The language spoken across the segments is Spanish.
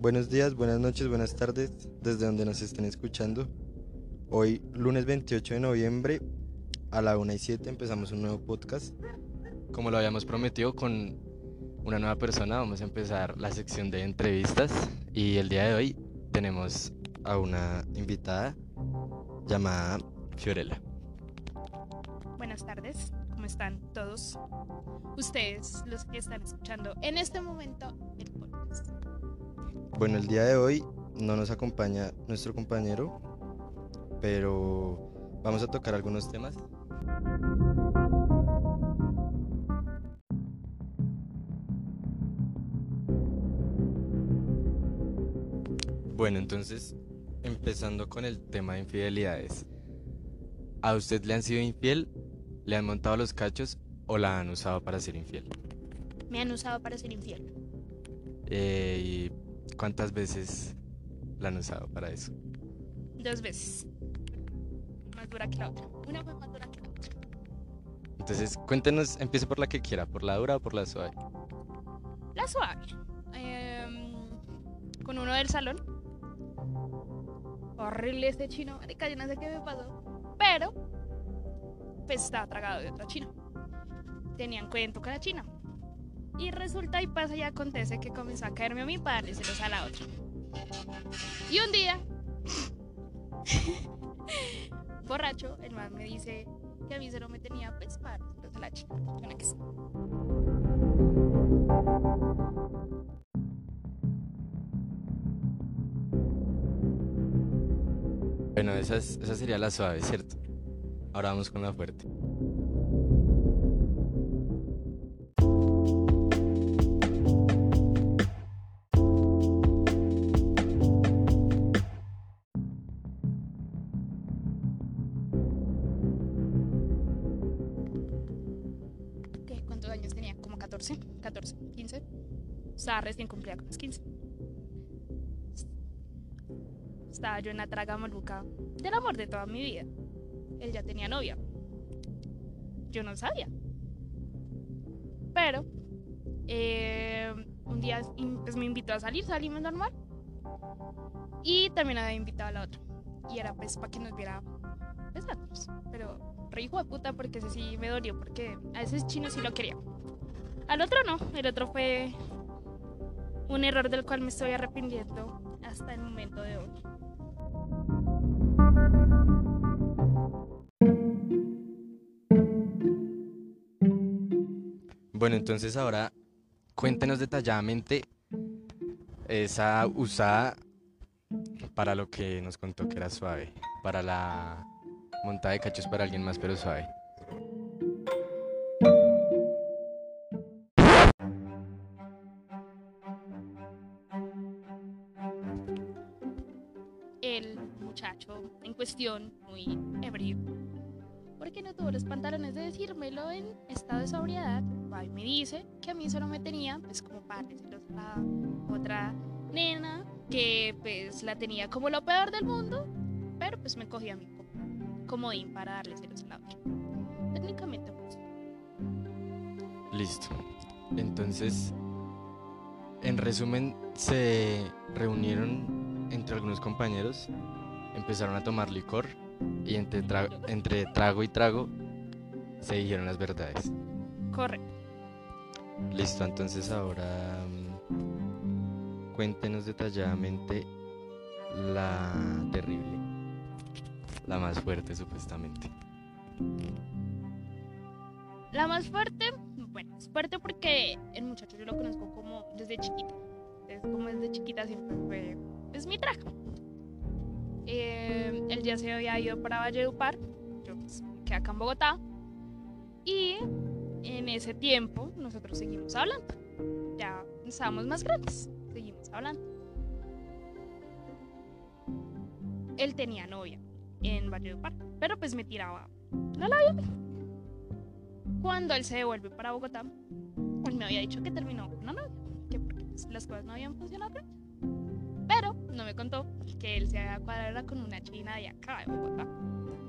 Buenos días, buenas noches, buenas tardes, desde donde nos estén escuchando. Hoy, lunes 28 de noviembre, a la 1 y 7 empezamos un nuevo podcast. Como lo habíamos prometido con una nueva persona, vamos a empezar la sección de entrevistas y el día de hoy tenemos a una invitada llamada Fiorella. Buenas tardes, ¿cómo están todos? Ustedes, los que están escuchando en este momento el podcast. Bueno, el día de hoy no nos acompaña nuestro compañero, pero vamos a tocar algunos temas. Bueno, entonces, empezando con el tema de infidelidades. ¿A usted le han sido infiel? ¿Le han montado los cachos o la han usado para ser infiel? Me han usado para ser infiel. Eh, ¿Y cuántas veces la han usado para eso? Dos veces. Más dura que la otra. Una fue más dura que la otra. Entonces, cuéntenos, empiece por la que quiera, por la dura o por la suave. La suave. Em, con uno del salón. Horrible ese chino, marica, yo no sé qué me pasó. Pero, pues estaba tragado de otra china. Tenían cuento con la china. Y resulta y pasa y acontece que comenzó a caerme a mí para dárselos a la otra. Y un día, borracho, el man me dice que a mí se lo me tenía pues para dárselos a la sí. Bueno, es- esa sería la suave, ¿cierto? Ahora vamos con la fuerte. Años tenía? ¿Como 14? ¿14? ¿15? Estaba recién cumplida con los 15. Estaba yo en la traga maluca del amor de toda mi vida. Él ya tenía novia. Yo no sabía. Pero, eh, un día pues, me invitó a salir, salimos normal. Y también había invitado a la otra. Y era pues para que nos viera besándonos. Pero re hijo de puta porque ese sí me dolió porque a ese chino sí lo quería. Al otro no, el otro fue un error del cual me estoy arrepintiendo hasta el momento de hoy. Bueno, entonces ahora cuéntenos detalladamente esa usada para lo que nos contó que era suave, para la montada de cachos para alguien más pero suave. El muchacho en cuestión, muy ebrio, porque no tuvo los pantalones de decírmelo en estado de sobriedad, va me dice que a mí solo me tenía, pues como para a otra nena, que pues la tenía como lo peor del mundo, pero pues me cogía a mí comodín para darle celos a la otra. Técnicamente pues. Listo. Entonces, en resumen, se reunieron entre algunos compañeros, empezaron a tomar licor y entre, tra- entre trago y trago se dijeron las verdades. Correcto. Listo, entonces ahora mm, cuéntenos detalladamente la terrible, la más fuerte supuestamente. La más fuerte, bueno, es fuerte porque el muchacho yo lo conozco como desde chiquita. Es como desde chiquita siempre fue, es mi traje. Eh, él ya se había ido para Valledupar, yo pues quedé acá en Bogotá. Y en ese tiempo nosotros seguimos hablando. Ya estábamos más grandes, seguimos hablando. Él tenía novia en Valledupar, pero pues me tiraba la labia. Cuando él se devuelve para Bogotá, él me había dicho que terminó con una novia, que porque pues, las cosas no habían funcionado bien. Pero no me contó que él se había cuadrado con una china de acá, de Bogotá.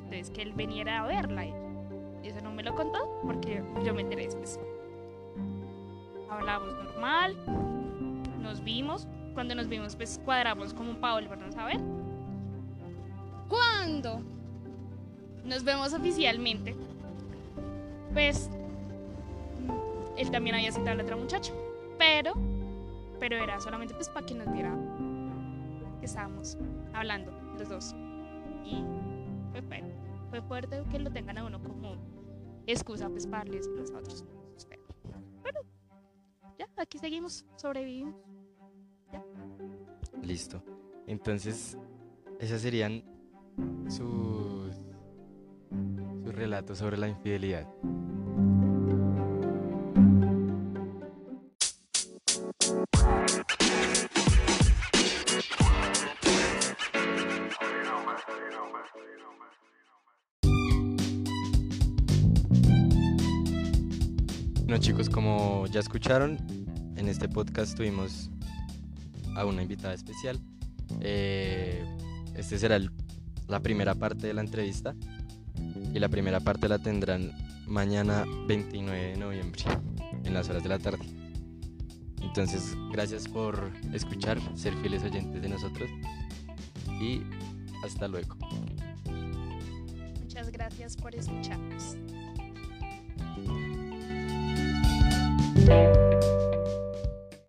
Entonces que él veniera a verla. Y eso no me lo contó porque yo me enteré después. Hablamos normal, nos vimos, cuando nos vimos, pues cuadramos como para volvernos a ver. Cuando nos vemos oficialmente, pues él también había citado a la otra muchacha, pero, pero era solamente pues para que nos viera que estábamos hablando los dos. Y fue, fue, fue fuerte que lo tengan a uno como excusa pues para darles a los otros. Pero ya, aquí seguimos, sobrevivimos. Listo. Entonces, esas serían sus, relatos sobre la infidelidad. Bueno chicos, como ya escucharon, en este podcast tuvimos a una invitada especial. Eh, este será el- la primera parte de la entrevista y la primera parte la tendrán mañana 29 de noviembre en las horas de la tarde. Entonces, gracias por escuchar, ser fieles oyentes de nosotros y hasta luego. Muchas gracias por escucharnos.